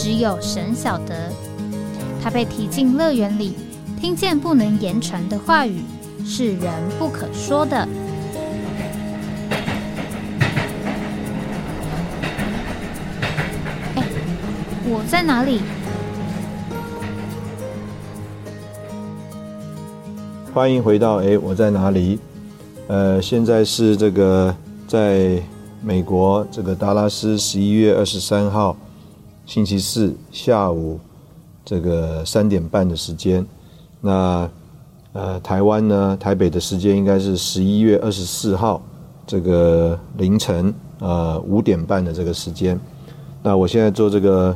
只有神晓得，他被提进乐园里，听见不能言传的话语，是人不可说的。哎，我在哪里？欢迎回到哎，我在哪里？呃，现在是这个在美国这个达拉斯十一月二十三号。星期四下午这个三点半的时间，那呃台湾呢台北的时间应该是十一月二十四号这个凌晨呃五点半的这个时间。那我现在做这个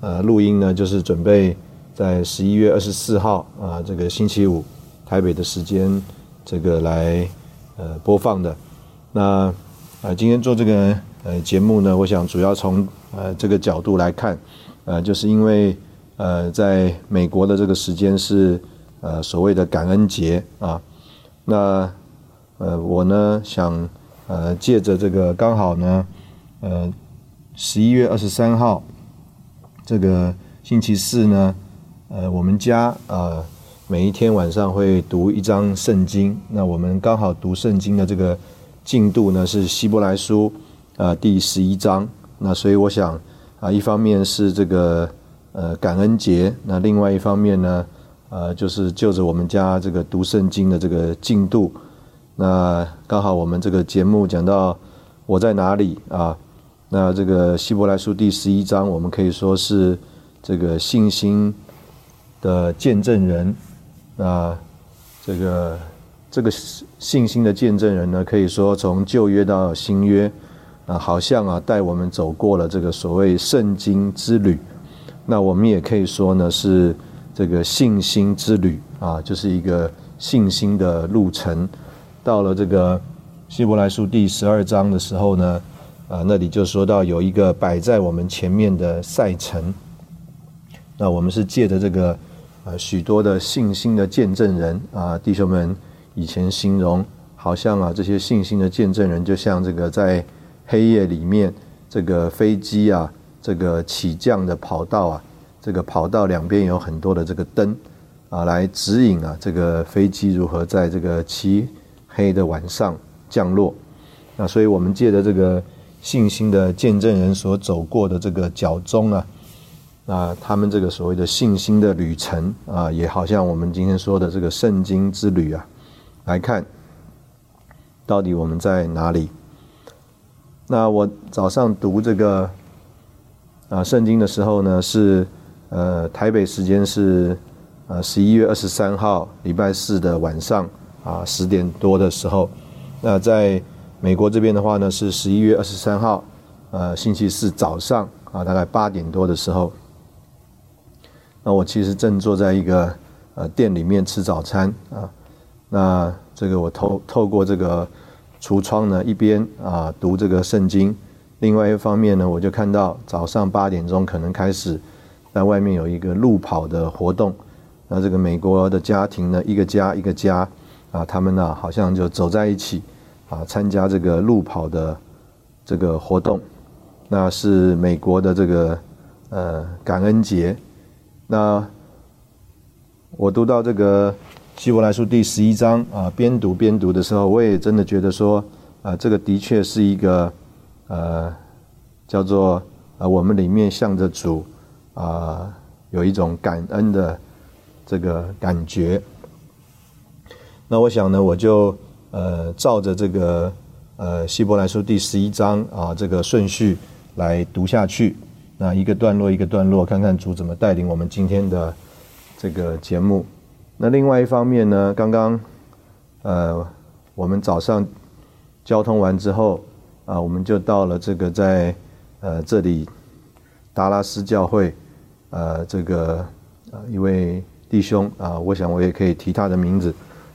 呃录音呢，就是准备在十一月二十四号啊这个星期五台北的时间这个来呃播放的。那啊今天做这个呃节目呢，我想主要从呃，这个角度来看，呃，就是因为呃，在美国的这个时间是呃所谓的感恩节啊，那呃我呢想呃借着这个刚好呢呃十一月二十三号这个星期四呢，呃我们家啊每一天晚上会读一张圣经，那我们刚好读圣经的这个进度呢是希伯来书啊第十一章。那所以我想啊，一方面是这个呃感恩节，那另外一方面呢，呃就是就着我们家这个读圣经的这个进度，那刚好我们这个节目讲到我在哪里啊？那这个希伯来书第十一章，我们可以说是这个信心的见证人啊，这个这个信心的见证人呢，可以说从旧约到新约。啊，好像啊，带我们走过了这个所谓圣经之旅。那我们也可以说呢，是这个信心之旅啊，就是一个信心的路程。到了这个希伯来书第十二章的时候呢，啊，那里就说到有一个摆在我们前面的赛程。那我们是借着这个呃许多的信心的见证人啊，弟兄们以前形容，好像啊这些信心的见证人，就像这个在。黑夜里面，这个飞机啊，这个起降的跑道啊，这个跑道两边有很多的这个灯啊，来指引啊，这个飞机如何在这个漆黑的晚上降落。那所以我们借着这个信心的见证人所走过的这个脚踪啊，那他们这个所谓的信心的旅程啊，也好像我们今天说的这个圣经之旅啊，来看到底我们在哪里。那我早上读这个啊圣经的时候呢，是呃台北时间是呃十一月二十三号礼拜四的晚上啊十点多的时候。那在美国这边的话呢，是十一月二十三号呃星期四早上啊大概八点多的时候。那我其实正坐在一个呃店里面吃早餐啊。那这个我透透过这个。橱窗呢，一边啊读这个圣经，另外一方面呢，我就看到早上八点钟可能开始在外面有一个路跑的活动。那这个美国的家庭呢，一个家一个家啊，他们呢好像就走在一起啊，参加这个路跑的这个活动。那是美国的这个呃感恩节。那我读到这个。希伯来书第十一章啊，边读边读的时候，我也真的觉得说，啊，这个的确是一个，呃，叫做啊，我们里面向着主啊，有一种感恩的这个感觉。那我想呢，我就呃，照着这个呃希伯来书第十一章啊这个顺序来读下去，那一个段落一个段落，看看主怎么带领我们今天的这个节目。那另外一方面呢，刚刚，呃，我们早上交通完之后，啊，我们就到了这个在呃这里达拉斯教会呃这个呃一位弟兄啊，我想我也可以提他的名字，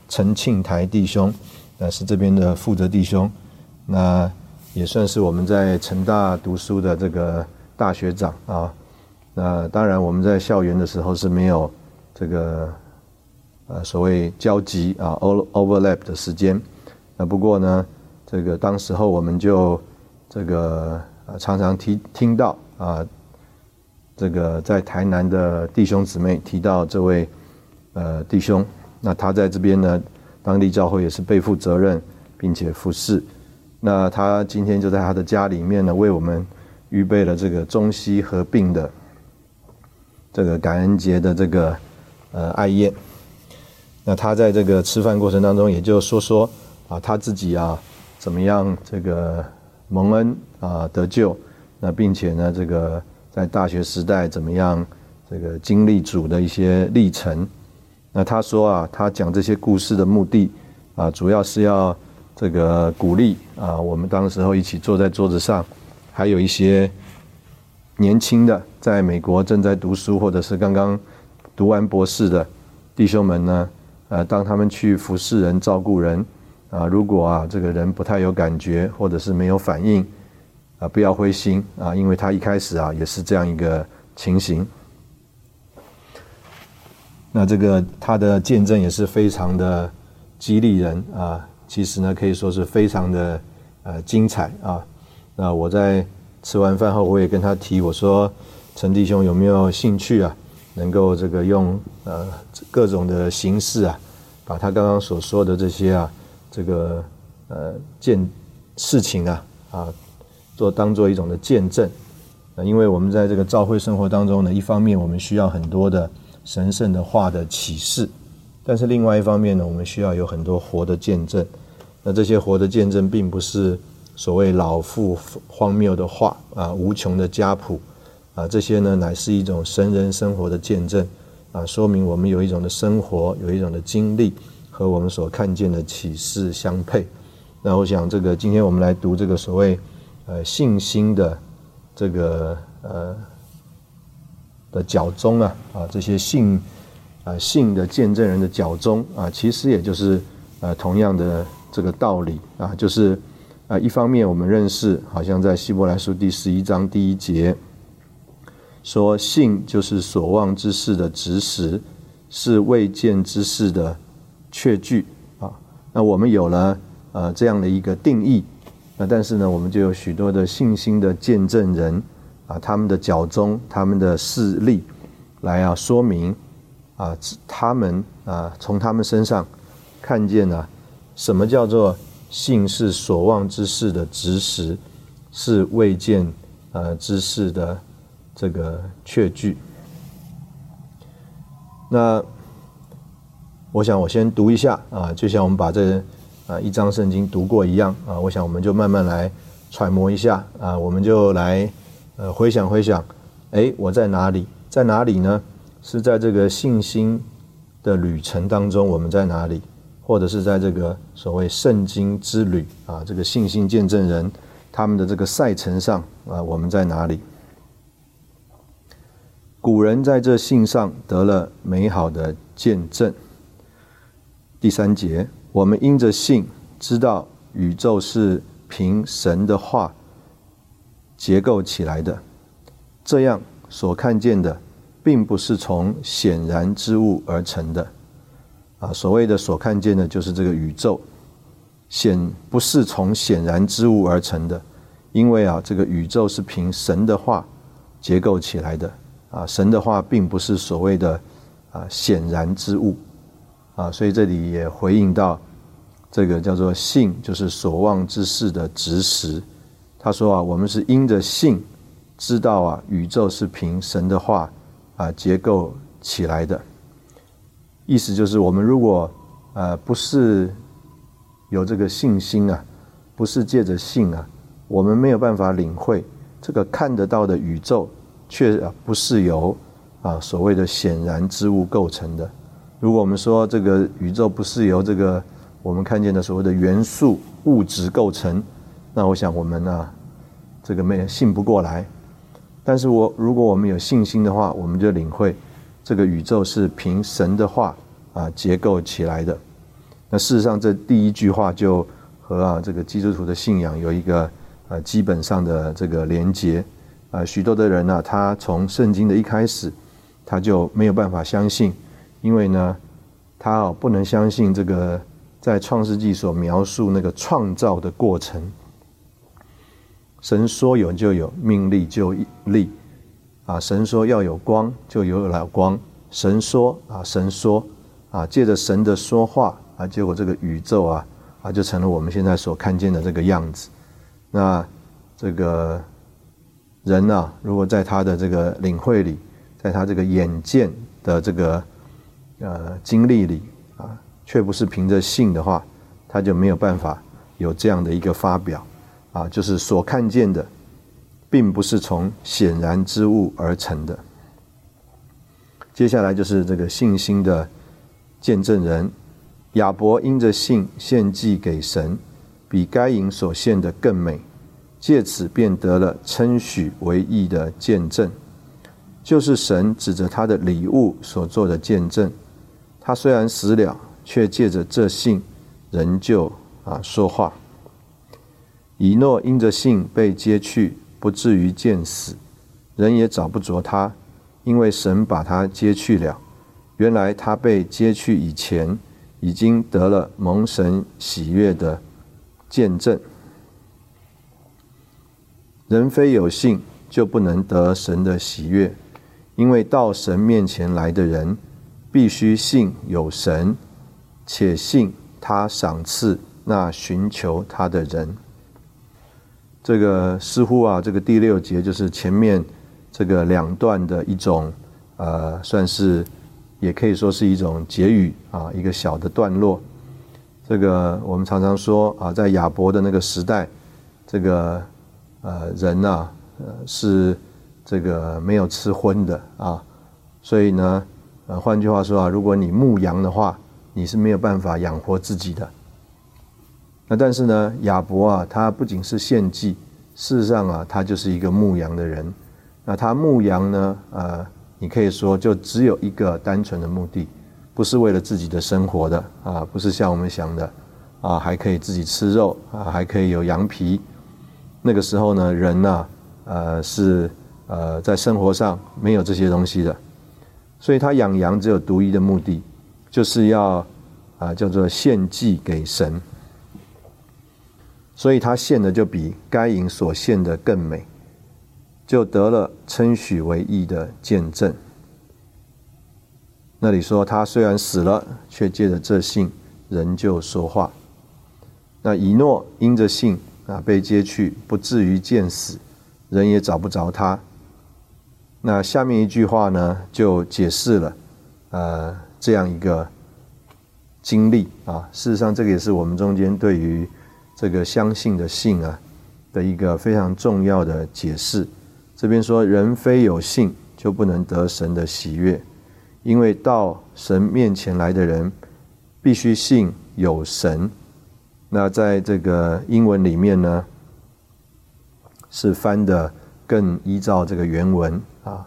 陈庆台弟兄，那是这边的负责弟兄，那也算是我们在成大读书的这个大学长啊。那当然我们在校园的时候是没有这个呃所谓交集啊 overlap 的时间。那不过呢，这个当时候我们就这个呃常常提听到啊。这个在台南的弟兄姊妹提到这位呃弟兄，那他在这边呢，当地教会也是背负责任，并且服侍。那他今天就在他的家里面呢，为我们预备了这个中西合并的这个感恩节的这个呃爱宴。那他在这个吃饭过程当中，也就说说啊他自己啊怎么样这个蒙恩啊得救，那并且呢这个。在大学时代怎么样？这个经历主的一些历程。那他说啊，他讲这些故事的目的啊，主要是要这个鼓励啊，我们当时候一起坐在桌子上，还有一些年轻的在美国正在读书或者是刚刚读完博士的弟兄们呢，呃，当他们去服侍人、照顾人啊，如果啊这个人不太有感觉或者是没有反应。啊，不要灰心啊，因为他一开始啊也是这样一个情形。那这个他的见证也是非常的激励人啊，其实呢可以说是非常的呃精彩啊。那我在吃完饭后，我也跟他提，我说陈弟兄有没有兴趣啊，能够这个用呃各种的形式啊，把他刚刚所说的这些啊，这个呃见事情啊啊。做当做一种的见证，啊，因为我们在这个教会生活当中呢，一方面我们需要很多的神圣的话的启示，但是另外一方面呢，我们需要有很多活的见证。那这些活的见证，并不是所谓老妇荒谬的话啊，无穷的家谱啊，这些呢，乃是一种神人生活的见证啊，说明我们有一种的生活，有一种的经历和我们所看见的启示相配。那我想，这个今天我们来读这个所谓。呃，信心的这个呃的脚中啊啊，这些信啊信的见证人的脚中啊，其实也就是呃同样的这个道理啊，就是啊一方面我们认识，好像在希伯来书第十一章第一节说，信就是所望之事的指使，是未见之事的确据啊。那我们有了呃这样的一个定义。那但是呢，我们就有许多的信心的见证人啊，他们的脚中，他们的事例，来啊说明啊，他们啊从他们身上看见了什么叫做信是所望之事的执实，是未见呃之事的这个确据。那我想我先读一下啊，就像我们把这。啊，一章圣经读过一样啊，我想我们就慢慢来揣摩一下啊，我们就来呃回想回想，哎，我在哪里？在哪里呢？是在这个信心的旅程当中，我们在哪里？或者是在这个所谓圣经之旅啊，这个信心见证人他们的这个赛程上啊，我们在哪里？古人在这信上得了美好的见证。第三节。我们因着信知道宇宙是凭神的话结构起来的，这样所看见的并不是从显然之物而成的。啊，所谓的所看见的，就是这个宇宙显不是从显然之物而成的，因为啊，这个宇宙是凭神的话结构起来的。啊，神的话并不是所谓的啊显然之物。啊，所以这里也回应到。这个叫做信，就是所望之事的执实。他说啊，我们是因着信，知道啊，宇宙是凭神的话啊结构起来的。意思就是，我们如果呃不是有这个信心啊，不是借着信啊，我们没有办法领会这个看得到的宇宙，却不是由啊所谓的显然之物构成的。如果我们说这个宇宙不是由这个我们看见的所谓的元素物质构成，那我想我们呢，这个没信不过来。但是我如果我们有信心的话，我们就领会这个宇宙是凭神的话啊结构起来的。那事实上，这第一句话就和啊这个基督徒的信仰有一个呃基本上的这个连结。啊，许多的人呢，他从圣经的一开始，他就没有办法相信，因为呢，他哦不能相信这个在创世纪所描述那个创造的过程。神说有就有，命立就立，啊，神说要有光就有了光，神说啊，神说啊，借着神的说话啊，结果这个宇宙啊啊就成了我们现在所看见的这个样子。那这个。人呢，如果在他的这个领会里，在他这个眼见的这个呃经历里啊，却不是凭着信的话，他就没有办法有这样的一个发表啊，就是所看见的，并不是从显然之物而成的。接下来就是这个信心的见证人亚伯，因着信献祭给神，比该隐所献的更美。借此便得了称许为义的见证，就是神指着他的礼物所做的见证。他虽然死了，却借着这信仍旧啊说话。以诺因着信被接去，不至于见死，人也找不着他，因为神把他接去了。原来他被接去以前，已经得了蒙神喜悦的见证。人非有信，就不能得神的喜悦，因为到神面前来的人，必须信有神，且信他赏赐那寻求他的人。这个似乎啊，这个第六节就是前面这个两段的一种，呃，算是也可以说是一种结语啊，一个小的段落。这个我们常常说啊，在亚伯的那个时代，这个。呃，人呐，呃，是这个没有吃荤的啊，所以呢，呃，换句话说啊，如果你牧羊的话，你是没有办法养活自己的。那但是呢，亚伯啊，他不仅是献祭，事实上啊，他就是一个牧羊的人。那他牧羊呢，呃，你可以说就只有一个单纯的目的，不是为了自己的生活的啊，不是像我们想的啊，还可以自己吃肉啊，还可以有羊皮。那个时候呢，人呢，呃，是呃，在生活上没有这些东西的，所以他养羊只有独一的目的，就是要啊，叫做献祭给神。所以他献的就比该隐所献的更美，就得了称许为义的见证。那里说他虽然死了，却借着这信仍旧说话。那以诺因着信。啊，被接去不至于见死，人也找不着他。那下面一句话呢，就解释了，呃，这样一个经历啊。事实上，这个也是我们中间对于这个相信的信啊的一个非常重要的解释。这边说，人非有信，就不能得神的喜悦，因为到神面前来的人，必须信有神。那在这个英文里面呢，是翻的更依照这个原文啊。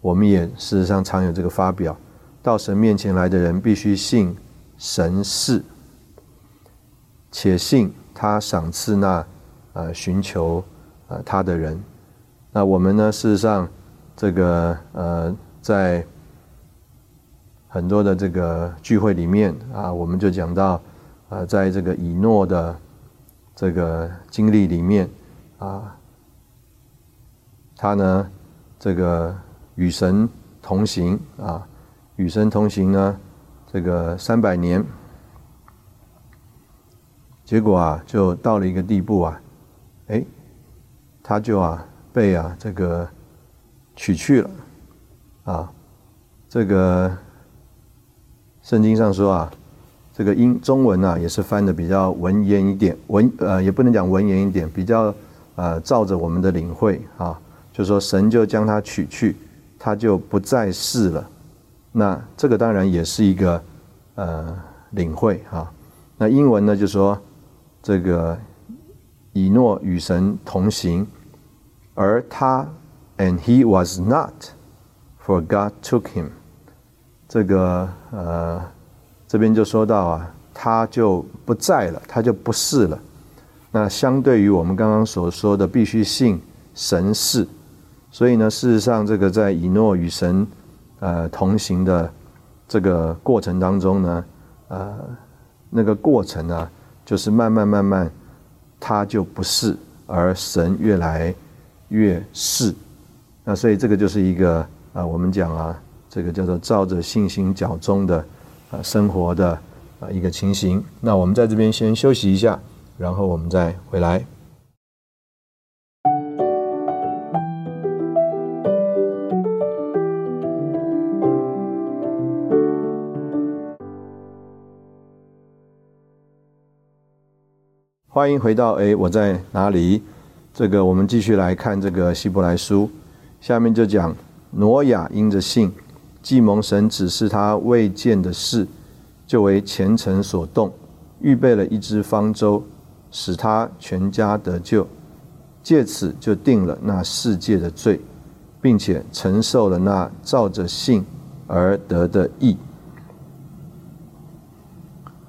我们也事实上常有这个发表：到神面前来的人，必须信神是，且信他赏赐那呃寻求呃他的人。那我们呢，事实上这个呃在很多的这个聚会里面啊，我们就讲到。啊，在这个以诺的这个经历里面，啊，他呢，这个与神同行啊，与神同行呢，这个三百年，结果啊，就到了一个地步啊，哎，他就啊被啊这个取去了，啊，这个圣经上说啊。这个英中文呢，也是翻的比较文言一点，文呃也不能讲文言一点，比较呃照着我们的领会啊，就说神就将他取去，他就不再是了。那这个当然也是一个呃领会啊。那英文呢就说这个以诺与神同行，而他 and he was not, for God took him。这个呃，这边就说到啊，他就不在了，他就不是了。那相对于我们刚刚所说的，必须信神是，所以呢，事实上，这个在以诺与神呃同行的这个过程当中呢，呃，那个过程呢，就是慢慢慢慢，他就不是，而神越来越是。那所以这个就是一个啊，我们讲啊，这个叫做照着信心脚中的啊生活的啊一个情形。那我们在这边先休息一下。然后我们再回来。欢迎回到哎，我在哪里？这个我们继续来看这个希伯来书，下面就讲挪亚因着信，既蒙神指示他未见的事，就为虔诚所动，预备了一只方舟。使他全家得救，借此就定了那世界的罪，并且承受了那照着信而得的义。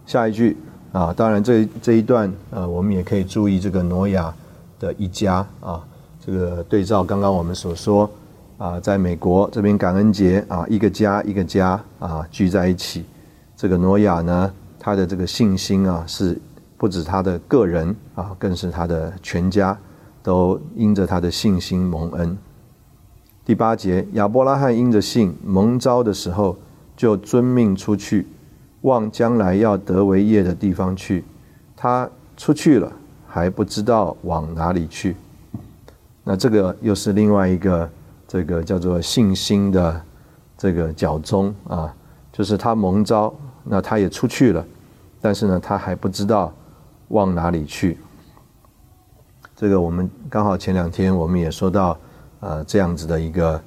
下一句啊，当然这这一段呃，我们也可以注意这个挪亚的一家啊，这个对照刚刚我们所说啊，在美国这边感恩节啊，一个家一个家啊聚在一起，这个挪亚呢，他的这个信心啊是。不止他的个人啊，更是他的全家都因着他的信心蒙恩。第八节，亚伯拉罕因着信蒙召的时候，就遵命出去，往将来要得为业的地方去。他出去了，还不知道往哪里去。那这个又是另外一个这个叫做信心的这个角中啊，就是他蒙召，那他也出去了，但是呢，他还不知道。往哪里去？这个我们刚好前两天我们也说到，呃，这样子的一个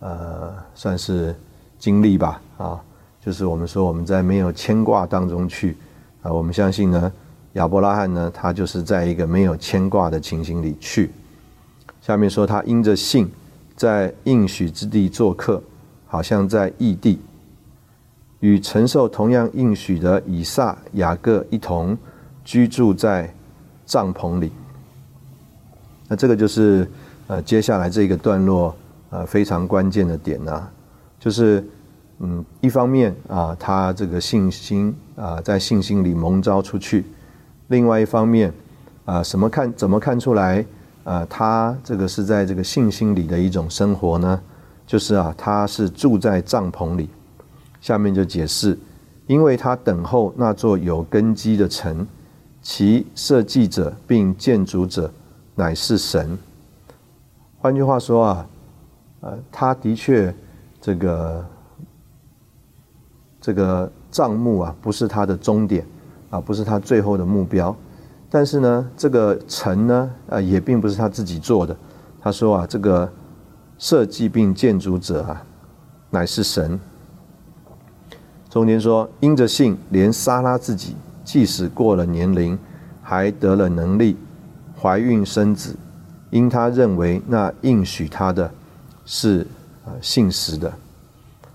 呃，算是经历吧，啊，就是我们说我们在没有牵挂当中去，啊，我们相信呢，亚伯拉罕呢，他就是在一个没有牵挂的情形里去。下面说他因着信，在应许之地做客，好像在异地，与承受同样应许的以撒、雅各一同。居住在帐篷里，那这个就是呃接下来这个段落呃非常关键的点呢，就是嗯一方面啊他这个信心啊在信心里蒙召出去，另外一方面啊什么看怎么看出来啊他这个是在这个信心里的一种生活呢？就是啊他是住在帐篷里，下面就解释，因为他等候那座有根基的城。其设计者并建筑者乃是神。换句话说啊，呃，他的确这个这个账目啊，不是他的终点啊，不是他最后的目标。但是呢，这个城呢，呃，也并不是他自己做的。他说啊，这个设计并建筑者啊，乃是神。中间说，因着信，连撒拉自己。即使过了年龄，还得了能力怀孕生子，因他认为那应许他的是呃信实的，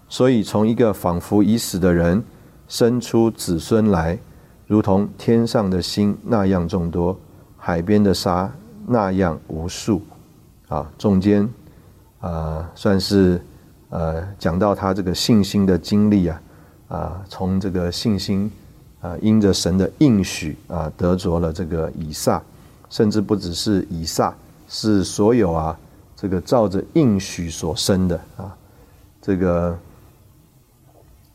所以从一个仿佛已死的人生出子孙来，如同天上的星那样众多，海边的沙那样无数。啊，中间啊算是呃讲到他这个信心的经历啊啊，从这个信心。啊，因着神的应许啊，得着了这个以撒，甚至不只是以撒，是所有啊，这个照着应许所生的啊，这个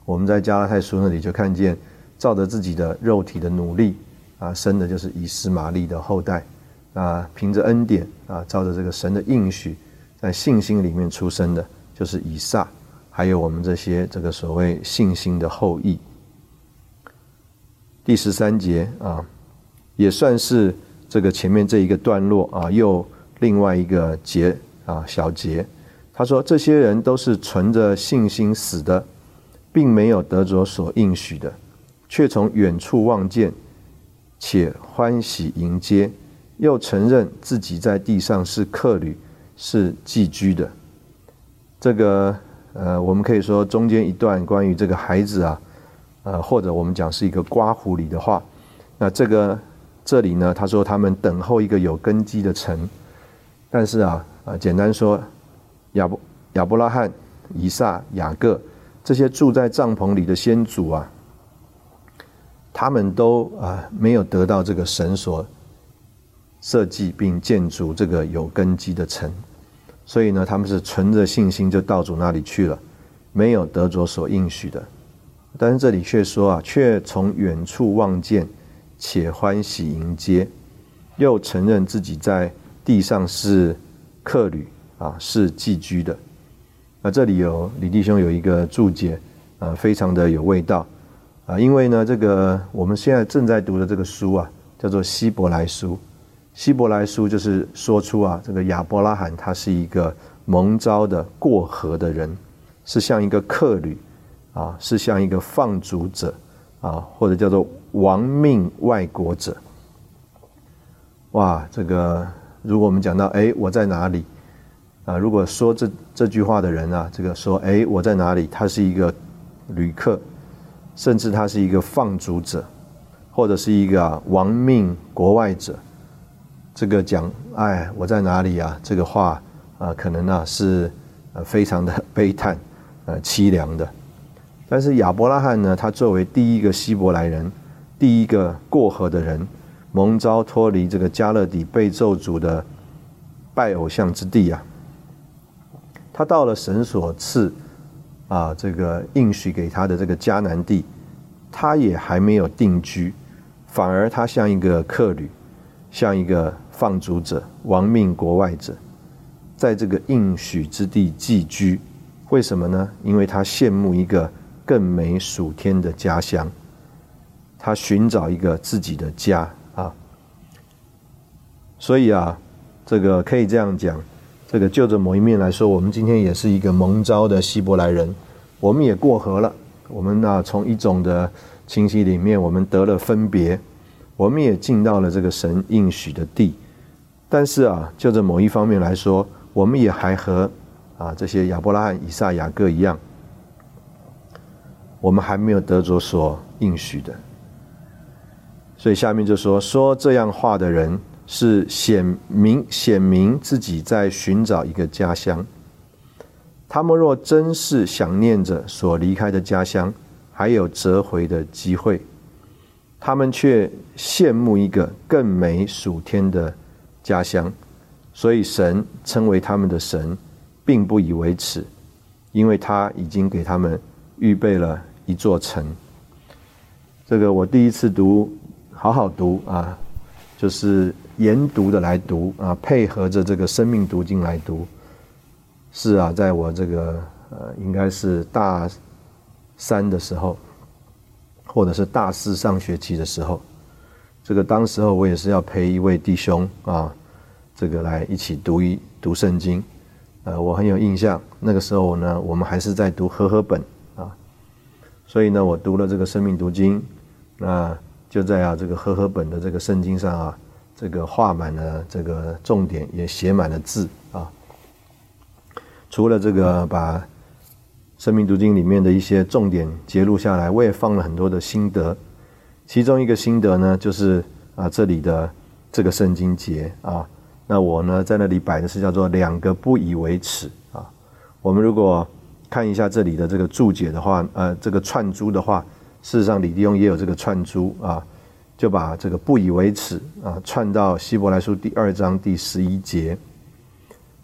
我们在加拉太书那里就看见，照着自己的肉体的努力啊，生的就是以斯玛利的后代啊，凭着恩典啊，照着这个神的应许，在信心里面出生的，就是以撒，还有我们这些这个所谓信心的后裔。第十三节啊，也算是这个前面这一个段落啊，又另外一个节啊小节。他说：“这些人都是存着信心死的，并没有得着所应许的，却从远处望见，且欢喜迎接，又承认自己在地上是客旅，是寄居的。这个呃，我们可以说中间一段关于这个孩子啊，呃，或者我们讲是一个刮胡里的话。那这个这里呢，他说他们等候一个有根基的城，但是啊啊，简单说，亚伯亚伯拉罕、以撒、雅各这些住在帐篷里的先祖啊。他们都啊没有得到这个神所设计并建筑这个有根基的城，所以呢，他们是存着信心就到主那里去了，没有得着所应许的。但是这里却说啊，却从远处望见，且欢喜迎接，又承认自己在地上是客旅啊，是寄居的。那这里有李弟兄有一个注解啊，非常的有味道。啊，因为呢，这个我们现在正在读的这个书啊，叫做《希伯来书》。希伯来书就是说出啊，这个亚伯拉罕他是一个蒙召的过河的人，是像一个客旅啊，是像一个放逐者啊，或者叫做亡命外国者。哇，这个如果我们讲到哎，我在哪里啊？如果说这这句话的人啊，这个说哎，我在哪里？他是一个旅客。甚至他是一个放逐者，或者是一个亡命国外者。这个讲，哎，我在哪里啊？这个话啊，可能啊是呃非常的悲叹，呃凄凉的。但是亚伯拉罕呢，他作为第一个希伯来人，第一个过河的人，蒙召脱离这个加勒底被咒诅的拜偶像之地啊，他到了神所赐。啊，这个应许给他的这个迦南地，他也还没有定居，反而他像一个客旅，像一个放逐者、亡命国外者，在这个应许之地寄居。为什么呢？因为他羡慕一个更美属天的家乡，他寻找一个自己的家啊。所以啊，这个可以这样讲。这个就着某一面来说，我们今天也是一个蒙召的希伯来人，我们也过河了。我们呢，从一种的清晰里面，我们得了分别，我们也进到了这个神应许的地。但是啊，就着某一方面来说，我们也还和啊这些亚伯拉罕、以撒、雅各一样，我们还没有得着所应许的。所以下面就说说这样话的人。是显明显明自己在寻找一个家乡。他们若真是想念着所离开的家乡，还有折回的机会，他们却羡慕一个更美属天的家乡。所以神称为他们的神，并不以为耻，因为他已经给他们预备了一座城。这个我第一次读，好好读啊，就是。研读的来读啊，配合着这个生命读经来读，是啊，在我这个呃，应该是大三的时候，或者是大四上学期的时候，这个当时候我也是要陪一位弟兄啊，这个来一起读一读圣经，呃，我很有印象，那个时候呢，我们还是在读和合本啊，所以呢，我读了这个生命读经，那就在啊这个和合本的这个圣经上啊。这个画满了这个重点，也写满了字啊。除了这个把《生命读经》里面的一些重点揭录下来，我也放了很多的心得。其中一个心得呢，就是啊这里的这个圣经节啊，那我呢在那里摆的是叫做两个不以为耻啊。我们如果看一下这里的这个注解的话，呃，这个串珠的话，事实上李弟兄也有这个串珠啊。就把这个不以为耻啊串到希伯来书第二章第十一节，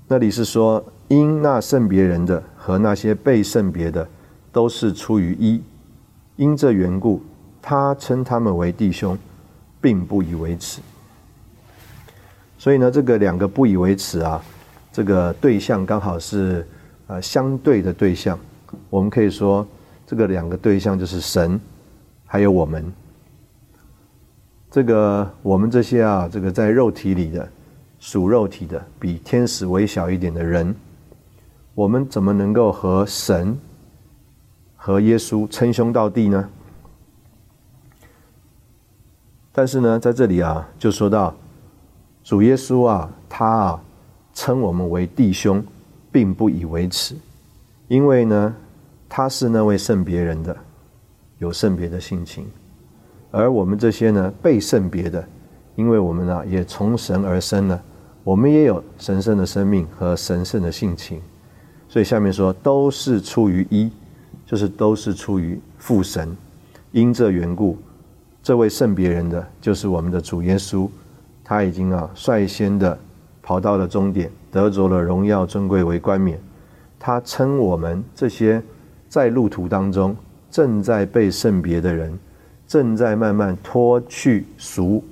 那里是说因那圣别人的和那些被圣别的都是出于一，因这缘故，他称他们为弟兄，并不以为耻。所以呢，这个两个不以为耻啊，这个对象刚好是呃相对的对象，我们可以说这个两个对象就是神，还有我们。这个我们这些啊，这个在肉体里的属肉体的，比天使微小一点的人，我们怎么能够和神和耶稣称兄道弟呢？但是呢，在这里啊，就说到主耶稣啊，他啊称我们为弟兄，并不以为耻，因为呢，他是那位圣别人的，有圣别的性情，而我们这些呢被圣别的，因为我们呢也从神而生了，我们也有神圣的生命和神圣的性情，所以下面说都是出于一，就是都是出于父神，因这缘故，这位圣别人的就是我们的主耶稣，他已经啊率先的。跑到了终点，得着了荣耀尊贵为冠冕。他称我们这些在路途当中正在被圣别的人，正在慢慢脱去俗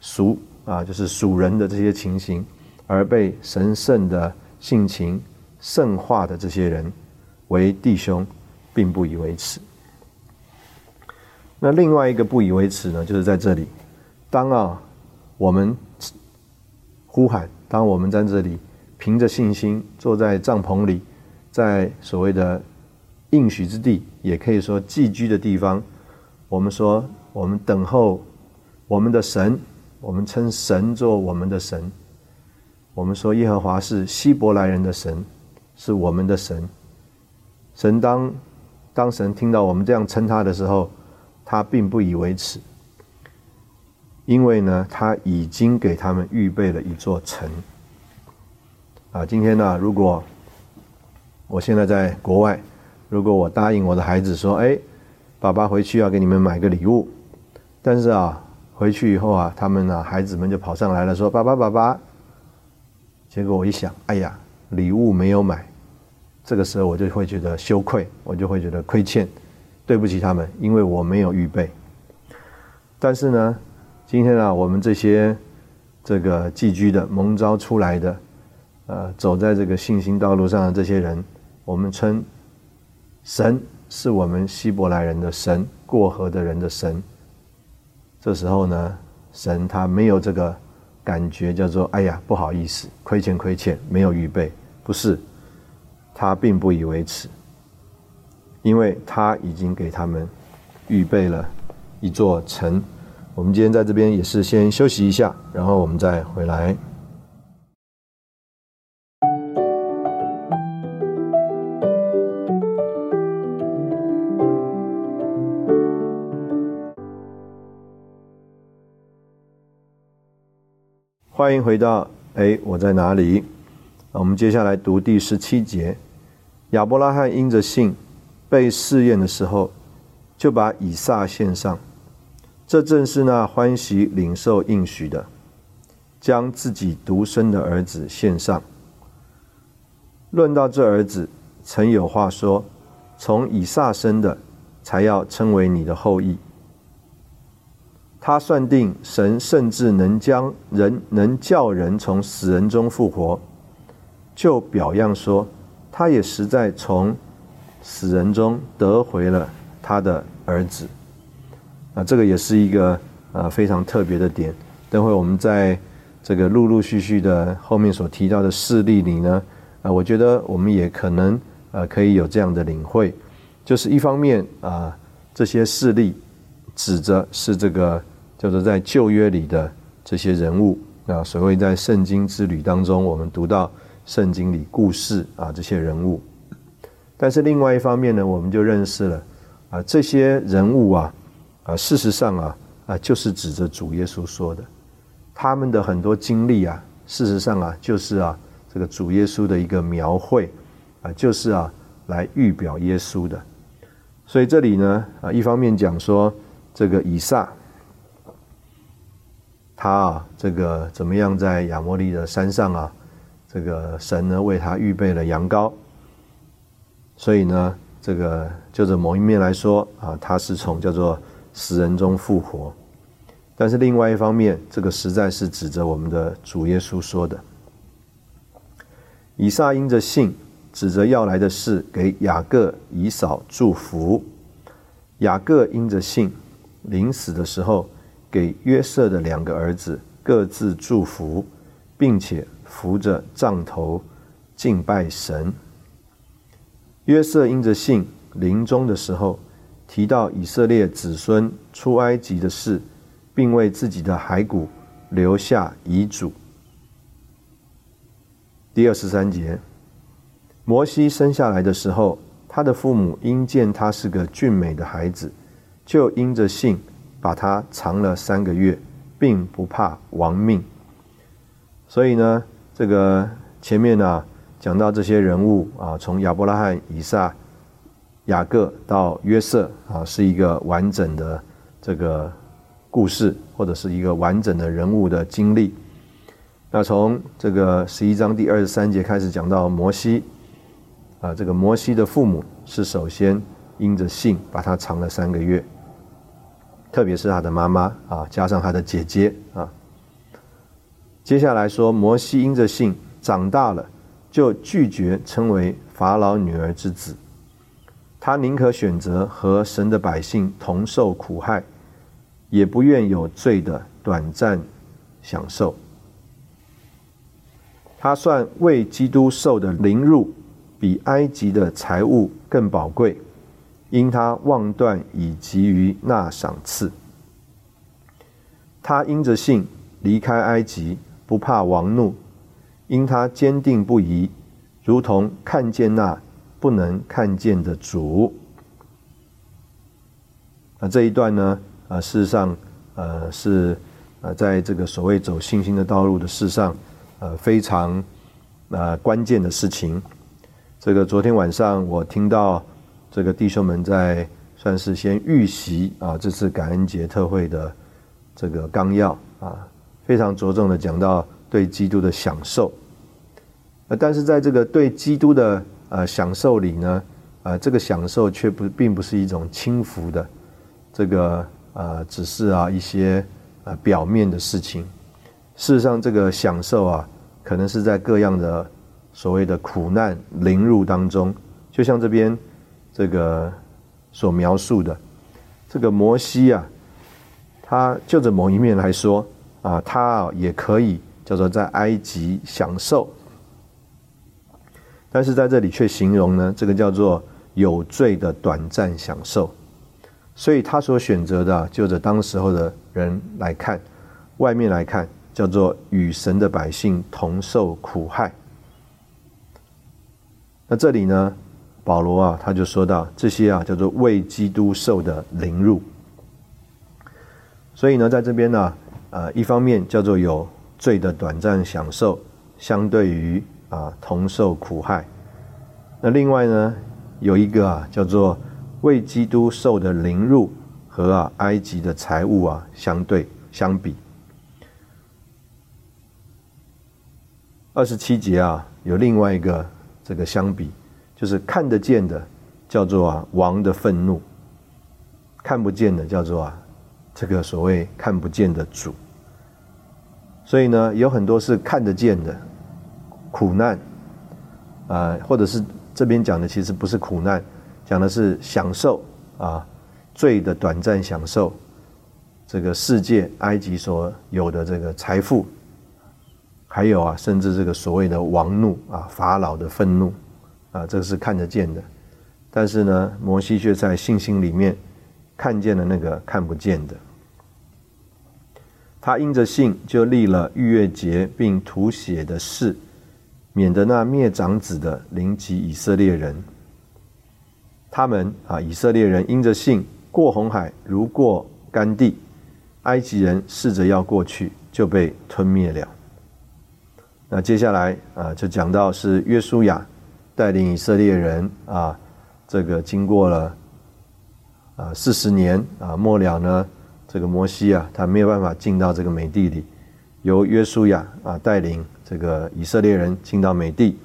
俗啊，就是属人的这些情形，而被神圣的性情圣化的这些人为弟兄，并不以为耻。那另外一个不以为耻呢，就是在这里，当啊我们。呼喊！当我们在这里凭着信心坐在帐篷里，在所谓的应许之地，也可以说寄居的地方，我们说我们等候我们的神，我们称神做我们的神。我们说耶和华是希伯来人的神，是我们的神。神当当神听到我们这样称他的时候，他并不以为耻。因为呢，他已经给他们预备了一座城。啊，今天呢，如果我现在在国外，如果我答应我的孩子说：“哎，爸爸回去要给你们买个礼物。”但是啊，回去以后啊，他们呢，孩子们就跑上来了，说：“爸爸，爸爸。”结果我一想，哎呀，礼物没有买，这个时候我就会觉得羞愧，我就会觉得亏欠，对不起他们，因为我没有预备。但是呢。今天啊，我们这些这个寄居的蒙召出来的，呃，走在这个信心道路上的这些人，我们称神是我们希伯来人的神，过河的人的神。这时候呢，神他没有这个感觉，叫做哎呀不好意思，亏欠亏欠，没有预备，不是，他并不以为耻，因为他已经给他们预备了一座城。我们今天在这边也是先休息一下，然后我们再回来。欢迎回到哎，我在哪里？我们接下来读第十七节。亚伯拉罕因着信被试验的时候，就把以撒献上。这正是那欢喜领受应许的，将自己独生的儿子献上。论到这儿子，曾有话说：“从以撒生的，才要称为你的后裔。”他算定神甚至能将人能叫人从死人中复活，就表样说，他也实在从死人中得回了他的儿子。啊，这个也是一个呃非常特别的点。等会我们在这个陆陆续续的后面所提到的事例里呢，啊，我觉得我们也可能呃可以有这样的领会，就是一方面啊，这些事例指着是这个叫做在旧约里的这些人物啊，所谓在圣经之旅当中我们读到圣经里故事啊这些人物，但是另外一方面呢，我们就认识了啊这些人物啊。啊，事实上啊，啊，就是指着主耶稣说的，他们的很多经历啊，事实上啊，就是啊，这个主耶稣的一个描绘，啊，就是啊，来预表耶稣的。所以这里呢，啊，一方面讲说这个以撒，他啊，这个怎么样在亚摩利的山上啊，这个神呢为他预备了羊羔，所以呢，这个就着某一面来说啊，他是从叫做。死人中复活，但是另外一方面，这个实在是指着我们的主耶稣说的。以撒因着信，指着要来的事，给雅各、以扫祝福；雅各因着信，临死的时候，给约瑟的两个儿子各自祝福，并且扶着杖头敬拜神。约瑟因着信，临终的时候。提到以色列子孙出埃及的事，并为自己的骸骨留下遗嘱。第二十三节，摩西生下来的时候，他的父母因见他是个俊美的孩子，就因着信把他藏了三个月，并不怕亡命。所以呢，这个前面呢讲到这些人物啊，从亚伯拉罕、以撒、雅各到约瑟啊，是一个完整的这个故事，或者是一个完整的人物的经历。那从这个十一章第二十三节开始讲到摩西，啊，这个摩西的父母是首先因着信把他藏了三个月，特别是他的妈妈啊，加上他的姐姐啊。接下来说，摩西因着信长大了，就拒绝称为法老女儿之子，他宁可选择和神的百姓同受苦害，也不愿有罪的短暂享受。他算为基督受的凌辱，比埃及的财物更宝贵，因他妄断以及于那赏赐。他因着信离开埃及，不怕王怒，因他坚定不移，如同看见那不能看见的主。那这一段呢？啊，事实上，呃，是呃，在这个所谓走信心的道路的事上。呃，非常呃关键的事情。这个昨天晚上我听到这个弟兄们在算是先预习啊，这次感恩节特会的这个纲要啊，非常着重的讲到对基督的享受。呃，但是在这个对基督的呃享受里呢，呃，这个享受却不并不是一种轻浮的，这个呃只是啊一些呃表面的事情。事实上，这个享受啊。可能是在各样的所谓的苦难凌辱当中，就像这边这个所描述的，这个摩西啊，他就着某一面来说啊，他啊也可以叫做在埃及享受，但是在这里却形容呢，这个叫做有罪的短暂享受，所以他所选择的就着当时候的人来看，外面来看。叫做与神的百姓同受苦害。那这里呢，保罗啊，他就说到这些啊，叫做为基督受的凌辱。所以呢，在这边呢，呃，一方面叫做有罪的短暂享受，相对于啊同受苦害。那另外呢，有一个啊，叫做为基督受的凌辱和啊埃及的财物啊相对相比。二十七节啊，有另外一个这个相比，就是看得见的叫做啊王的愤怒，看不见的叫做啊这个所谓看不见的主。所以呢，有很多是看得见的苦难，啊，或者是这边讲的其实不是苦难，讲的是享受啊罪的短暂享受，这个世界埃及所有的这个财富。还有啊，甚至这个所谓的王怒啊，法老的愤怒啊，这个是看得见的。但是呢，摩西却在信心里面看见了那个看不见的。他因着信就立了逾越节，并涂血的事，免得那灭长子的临及以色列人。他们啊，以色列人因着信过红海如过干地，埃及人试着要过去，就被吞灭了。那接下来啊，就讲到是约书亚带领以色列人啊，这个经过了啊四十年啊末了呢，这个摩西啊，他没有办法进到这个美地里，由约书亚啊带领这个以色列人进到美地，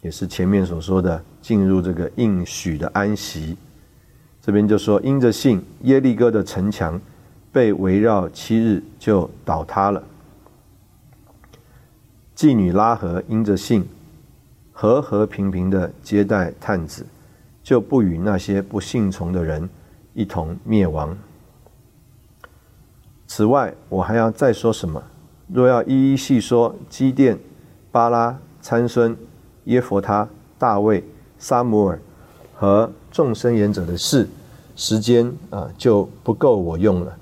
也是前面所说的进入这个应许的安息。这边就说，因着信，耶利哥的城墙被围绕七日就倒塌了。妓女拉合因着信，和和平平的接待探子，就不与那些不信从的人一同灭亡。此外，我还要再说什么？若要一一细说基甸、巴拉、参孙、耶佛他、大卫、撒姆尔和众生言者的事，时间啊就不够我用了。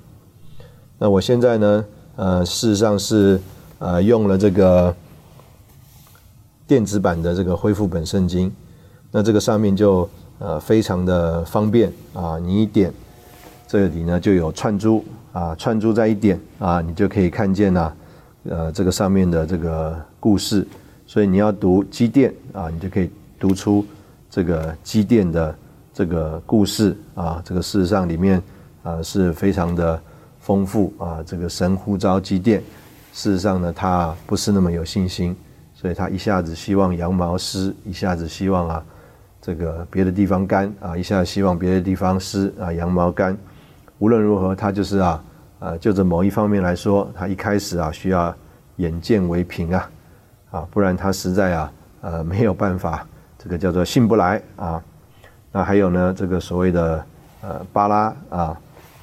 那我现在呢？呃，事实上是呃用了这个。电子版的这个恢复本圣经。那这个上面就呃非常的方便啊，你一点这里呢就有串珠啊，串珠在一点啊，你就可以看见呐，呃这个上面的这个故事。所以你要读机电啊，你就可以读出这个机电的这个故事啊。这个事实上里面啊是非常的丰富啊。这个神呼召机电，事实上呢他不是那么有信心，所以他一下子希望羊毛湿，一下子希望啊这个别的地方干啊，一下子希望别的地方湿啊，羊毛干。无论如何，他就是啊呃就着某一方面来说，他一开始啊需要眼见为凭啊。啊，不然他实在啊，呃，没有办法，这个叫做信不来啊。那还有呢，这个所谓的呃巴拉啊，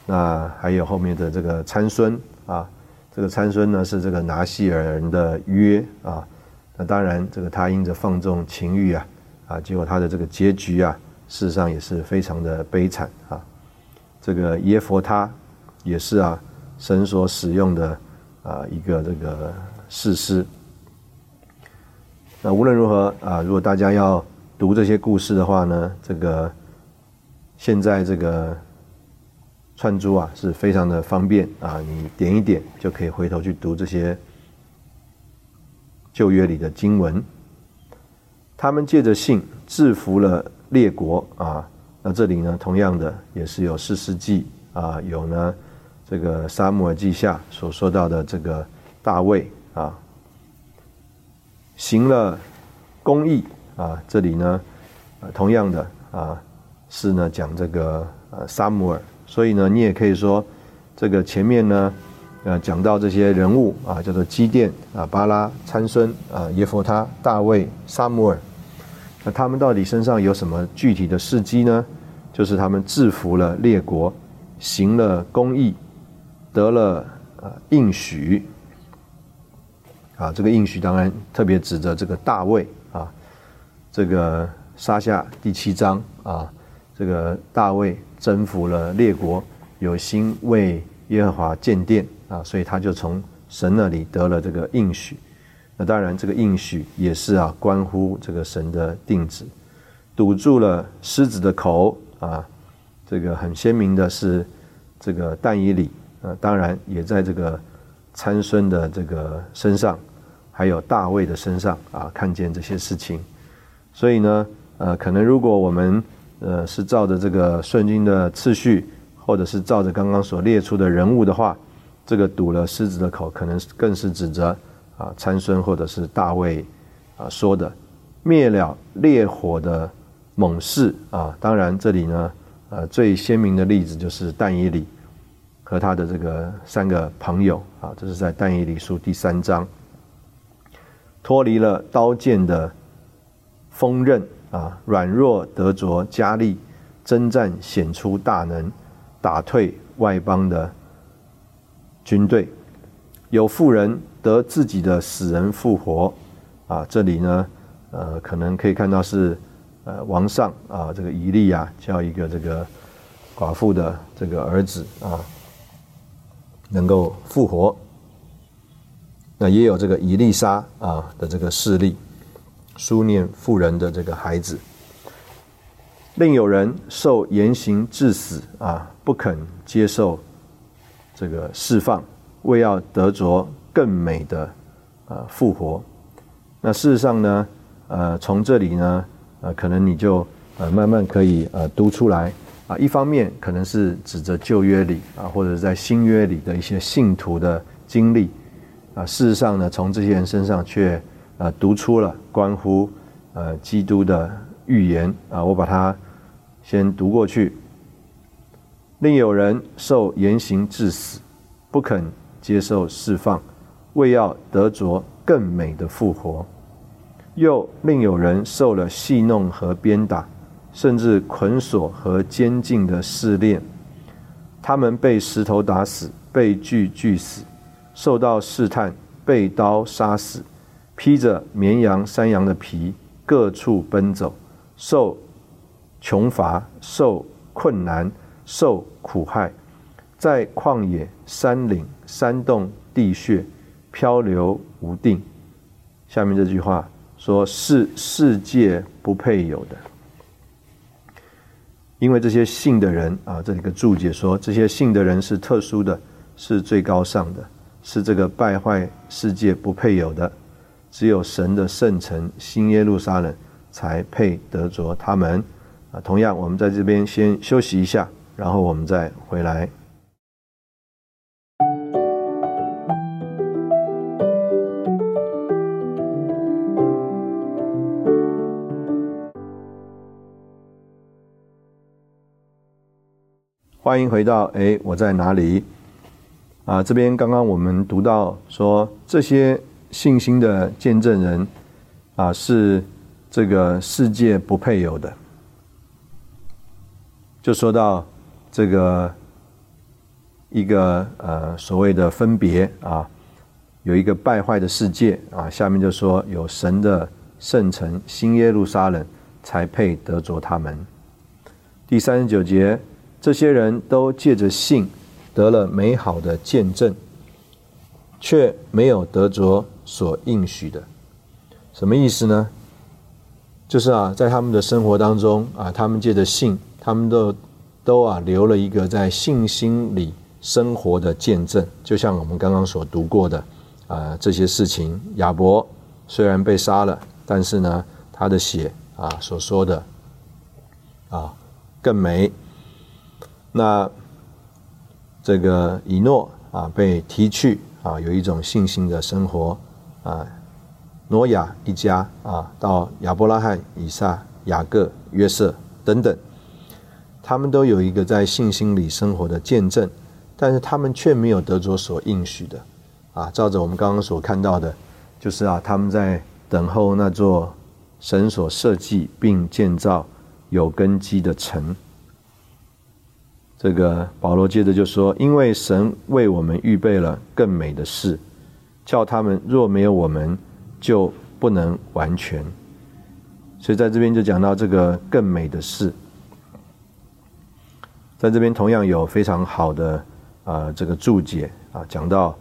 那还有后面的这个参孙啊，这个参孙呢是这个拿西尔人的约啊。那当然，这个他因着放纵情欲啊，啊，结果他的这个结局啊，事实上也是非常的悲惨啊。这个耶佛他也是啊，神所使用的啊一个这个事师。那无论如何啊，如果大家要读这些故事的话呢，这个现在这个串珠啊是非常的方便啊，你点一点就可以回头去读这些旧约里的经文。他们借着信制服了列国啊，那这里呢同样的也是有四世纪啊，有呢这个沙漠耳记下所说到的这个大卫啊。行了公义啊，这里呢，同样的啊，是呢讲这个呃撒母耳，所以呢，你也可以说这个前面呢，呃讲到这些人物啊，叫做基甸啊、巴拉、参孙啊、耶佛他、大卫、撒母耳，那他们到底身上有什么具体的事迹呢？就是他们制服了列国，行了公义，得了呃应许。啊，这个应许当然特别指着这个大卫啊，这个杀下第七章啊，这个大卫征服了列国，有心为耶和华建殿啊，所以他就从神那里得了这个应许。那当然，这个应许也是啊，关乎这个神的定旨，堵住了狮子的口啊。这个很鲜明的是这个但以理啊，当然也在这个参孙的这个身上。还有大卫的身上啊，看见这些事情，所以呢，呃，可能如果我们呃是照着这个圣经的次序，或者是照着刚刚所列出的人物的话，这个堵了狮子的口，可能更是指着啊参孙或者是大卫啊说的灭了烈火的猛士啊。当然这里呢，呃，最鲜明的例子就是但以理和他的这个三个朋友啊，这是在但以理书第三章。脱离了刀剑的锋刃啊，软弱得着加力，征战显出大能，打退外邦的军队。有妇人得自己的死人复活啊，这里呢，呃，可能可以看到是呃王上啊，这个以利亚叫一个这个寡妇的这个儿子啊，能够复活。那也有这个以利沙啊的这个事例，书念妇人的这个孩子，另有人受严刑致死啊，不肯接受这个释放，为要得着更美的呃复活。那事实上呢，呃，从这里呢，呃，可能你就呃慢慢可以呃读出来啊，一方面可能是指着旧约里啊，或者在新约里的一些信徒的经历。啊，事实上呢，从这些人身上却呃读出了关乎呃基督的预言啊，我把它先读过去。另有人受严刑致死，不肯接受释放，为要得着更美的复活；又另有人受了戏弄和鞭打，甚至捆锁和监禁的试炼，他们被石头打死，被锯锯死。受到试探，被刀杀死，披着绵羊、山羊的皮，各处奔走，受穷乏，受困难，受苦害，在旷野、山岭、山洞、地穴漂流无定。下面这句话：说是世界不配有的。因为这些信的人啊，这里个注解说，这些信的人是特殊的，是最高尚的，是这个败坏世界不配有的，只有神的圣城新耶路撒冷才配得着他们。啊，同样，我们在这边先休息一下，然后我们再回来。欢迎回到哎，我在哪里？啊，这边刚刚我们读到说，这些信心的见证人啊，是这个世界不配有的。就说到这个一个呃所谓的分别啊，有一个败坏的世界啊，下面就说有神的圣城新耶路撒冷才配得着他们。第三十九节。这些人都借着信得了美好的见证，却没有得着所应许的。什么意思呢？就是啊，在他们的生活当中啊，他们借着信，他们都都啊留了一个在信心里生活的见证。就像我们刚刚所读过的啊这些事情，亚伯虽然被杀了，但是呢，他的血啊所说的啊更美。那这个以诺啊被提去啊，有一种信心的生活啊。挪亚一家啊，到亚伯拉罕、以撒、雅各、约瑟等等，他们都有一个在信心里生活的见证，但是他们却没有得着所应许的啊。照着我们刚刚所看到的，就是啊，他们在等候那座神所设计并建造有根基的城。这个保罗接着就说：“因为神为我们预备了更美的事，叫他们若没有我们，就不能完全。”所以在这边就讲到这个更美的事，在这边同样有非常好的啊这个注解啊，讲到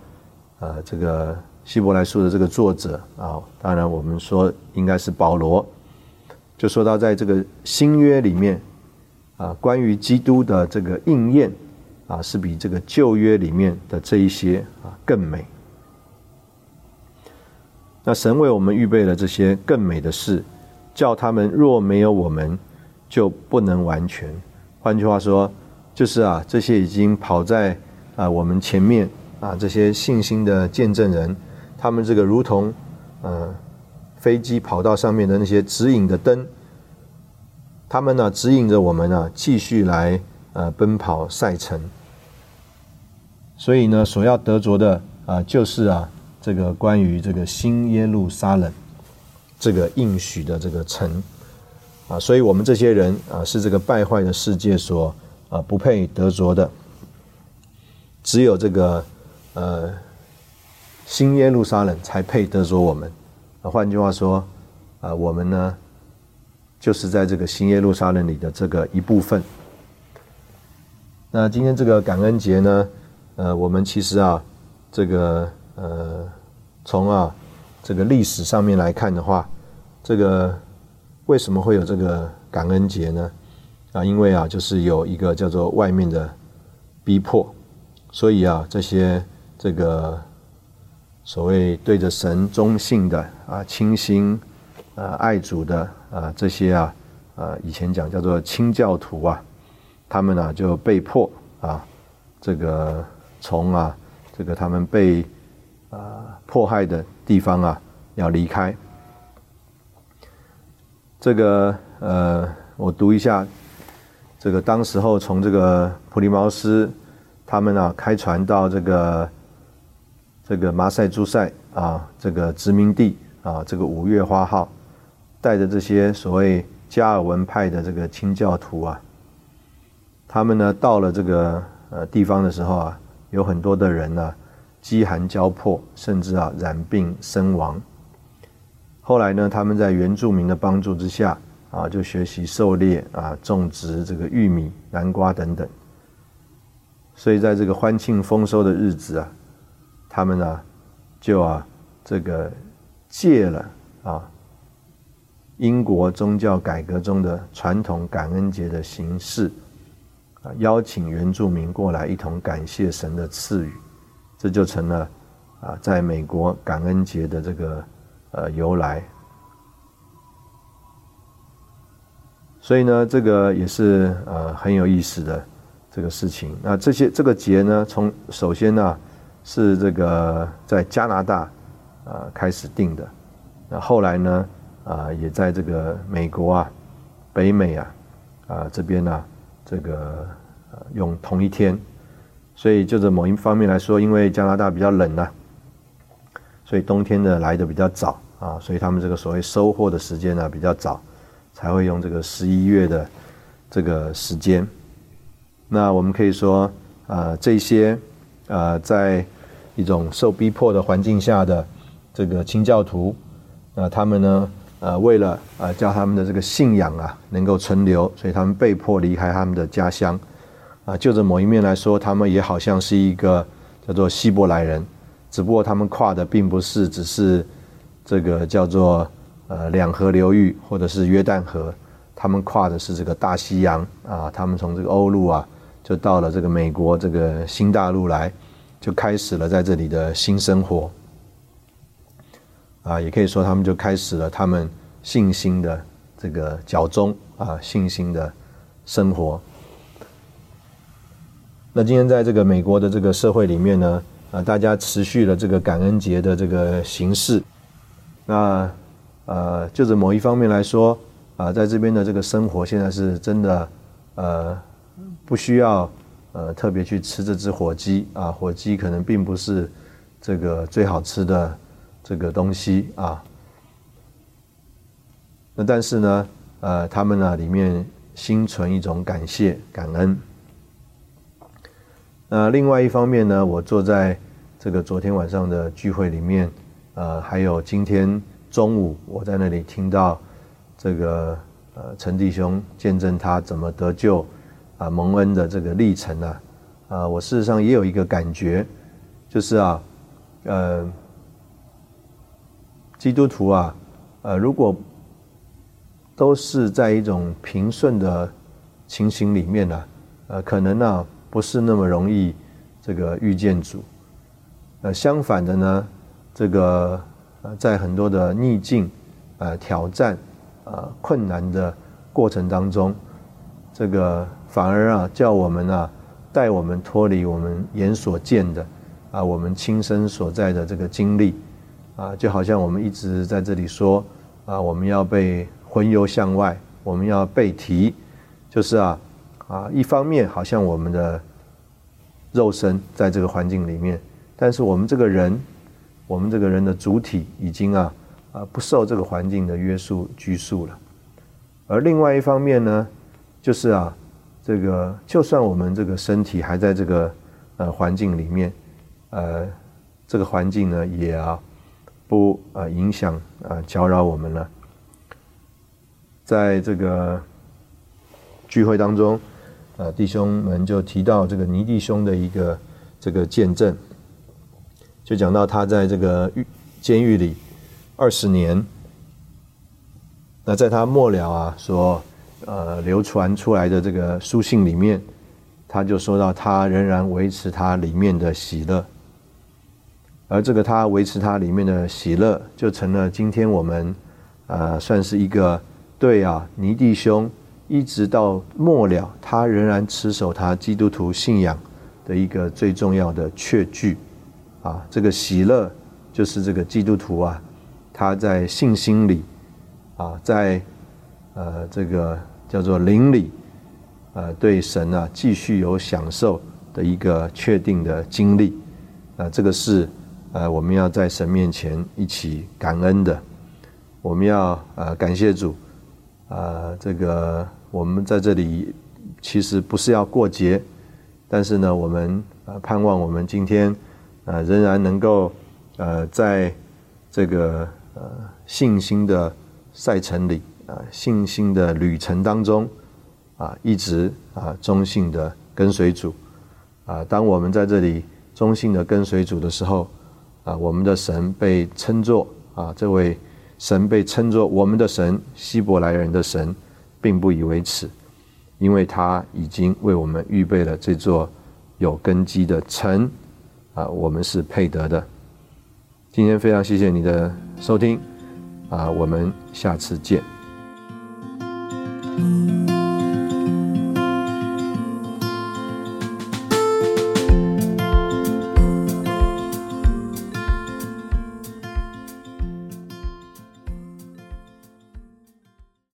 呃这个希伯来书的这个作者啊，当然我们说应该是保罗，就说到在这个新约里面。啊，关于基督的这个应验啊，是比这个旧约里面的这一些啊更美。那神为我们预备了这些更美的事，叫他们若没有我们，就不能完全。换句话说，就是啊，这些已经跑在啊我们前面啊这些信心的见证人，他们这个如同呃飞机跑道上面的那些指引的灯。他们呢指引着我们呢继续来呃奔跑赛程，所以呢所要得着的啊就是啊这个关于这个新耶路撒冷这个应许的这个城啊，所以我们这些人啊是这个败坏的世界所啊不配得着的，只有这个呃新耶路撒冷才配得着我们。换句话说啊我们呢。就是在这个新耶路撒冷里的这个一部分。那今天这个感恩节呢，呃，我们其实啊，这个呃，从啊这个历史上面来看的话，这个为什么会有这个感恩节呢？啊，因为啊，就是有一个叫做外面的逼迫，所以啊，这些这个所谓对着神忠信的啊，清心啊，爱主的。啊，这些啊，啊，以前讲叫做清教徒啊，他们呢就被迫啊，这个从啊，这个他们被啊迫害的地方啊要离开。这个呃，我读一下，这个当时候从这个普利茅斯，他们啊开船到这个这个马赛诸塞啊，这个殖民地啊，这个五月花号。带着这些所谓加尔文派的这个清教徒啊，他们呢到了这个呃地方的时候啊，有很多的人呢饥寒交迫，甚至啊染病身亡。后来呢，他们在原住民的帮助之下啊，就学习狩猎啊，种植这个玉米、南瓜等等。所以在这个欢庆丰收的日子啊，他们呢就啊这个借了啊。英国宗教改革中的传统感恩节的形式，啊，邀请原住民过来一同感谢神的赐予，这就成了啊，在美国感恩节的这个呃由来。所以呢，这个也是呃很有意思的这个事情。那这些这个节呢，从首先呢是这个在加拿大啊开始定的，那后来呢啊也在这个美国啊、北美啊啊这边呢这个用同一天。所以就这某一方面来说，因为加拿大比较冷啊，所以冬天呢来的比较早啊，所以他们这个所谓收获的时间呢比较早。才会用这个十一月的这个时间。那我们可以说，呃，这些呃，在一种受逼迫的环境下的这个清教徒，那他们呢，呃，为了呃叫他们的这个信仰啊能够存留，所以他们被迫离开他们的家乡。啊，就着某一面来说，他们也好像是一个叫做希伯来人，只不过他们跨的并不是只是这个叫做。呃，两河流域或者是约旦河，他们跨的是这个大西洋啊，他们从这个欧陆啊，就到了这个美国这个新大陆来，就开始了在这里的新生活。啊，也可以说他们就开始了他们信心的这个脚中啊，信心的生活。那今天在这个美国的这个社会里面呢，啊，大家持续了这个感恩节的这个形式，那。呃，就是某一方面来说，啊，在这边的这个生活现在是真的，呃，不需要呃特别去吃这只火鸡啊，火鸡可能并不是这个最好吃的这个东西啊。那但是呢，呃，他们呢里面心存一种感谢感恩。那另外一方面呢，我坐在这个昨天晚上的聚会里面，呃，还有今天。中午，我在那里听到这个呃陈弟兄见证他怎么得救啊蒙恩的这个历程啊，啊，我事实上也有一个感觉，就是啊，呃，基督徒啊，呃，如果都是在一种平顺的情形里面呢，呃，可能呢不是那么容易这个遇见主，呃，相反的呢，这个。在很多的逆境、呃挑战、呃困难的过程当中，这个反而啊叫我们啊带我们脱离我们眼所见的啊我们亲身所在的这个经历啊，就好像我们一直在这里说啊，我们要被魂游向外，我们要被提，就是啊啊一方面好像我们的肉身在这个环境里面，但是我们这个人。我们这个人的主体已经啊啊不受这个环境的约束拘束了，而另外一方面呢，就是啊这个就算我们这个身体还在这个呃环境里面，呃这个环境呢也啊不啊影响啊搅扰我们了。在这个聚会当中，啊弟兄们就提到这个尼弟兄的一个这个见证。就讲到他在这个狱监狱里二十年，那在他末了啊所呃流传出来的这个书信里面，他就说到他仍然维持他里面的喜乐，而这个他维持他里面的喜乐，就成了今天我们呃算是一个对啊尼弟兄一直到末了，他仍然持守他基督徒信仰的一个最重要的确据。啊，这个喜乐就是这个基督徒啊，他在信心里啊，在呃这个叫做灵里，呃对神啊继续有享受的一个确定的经历啊，这个是呃我们要在神面前一起感恩的，我们要呃感谢主啊，这个我们在这里其实不是要过节，但是呢，我们呃盼望我们今天。呃，仍然能够，呃，在这个呃信心的赛程里，啊，信心的旅程当中，啊，一直啊忠信的跟随主，啊，当我们在这里忠信的跟随主的时候，啊，我们的神被称作啊这位神被称作我们的神，希伯来人的神，并不以为耻，因为他已经为我们预备了这座有根基的城，啊，我们是配得的。今天非常谢谢你的收听，啊，我们下次见。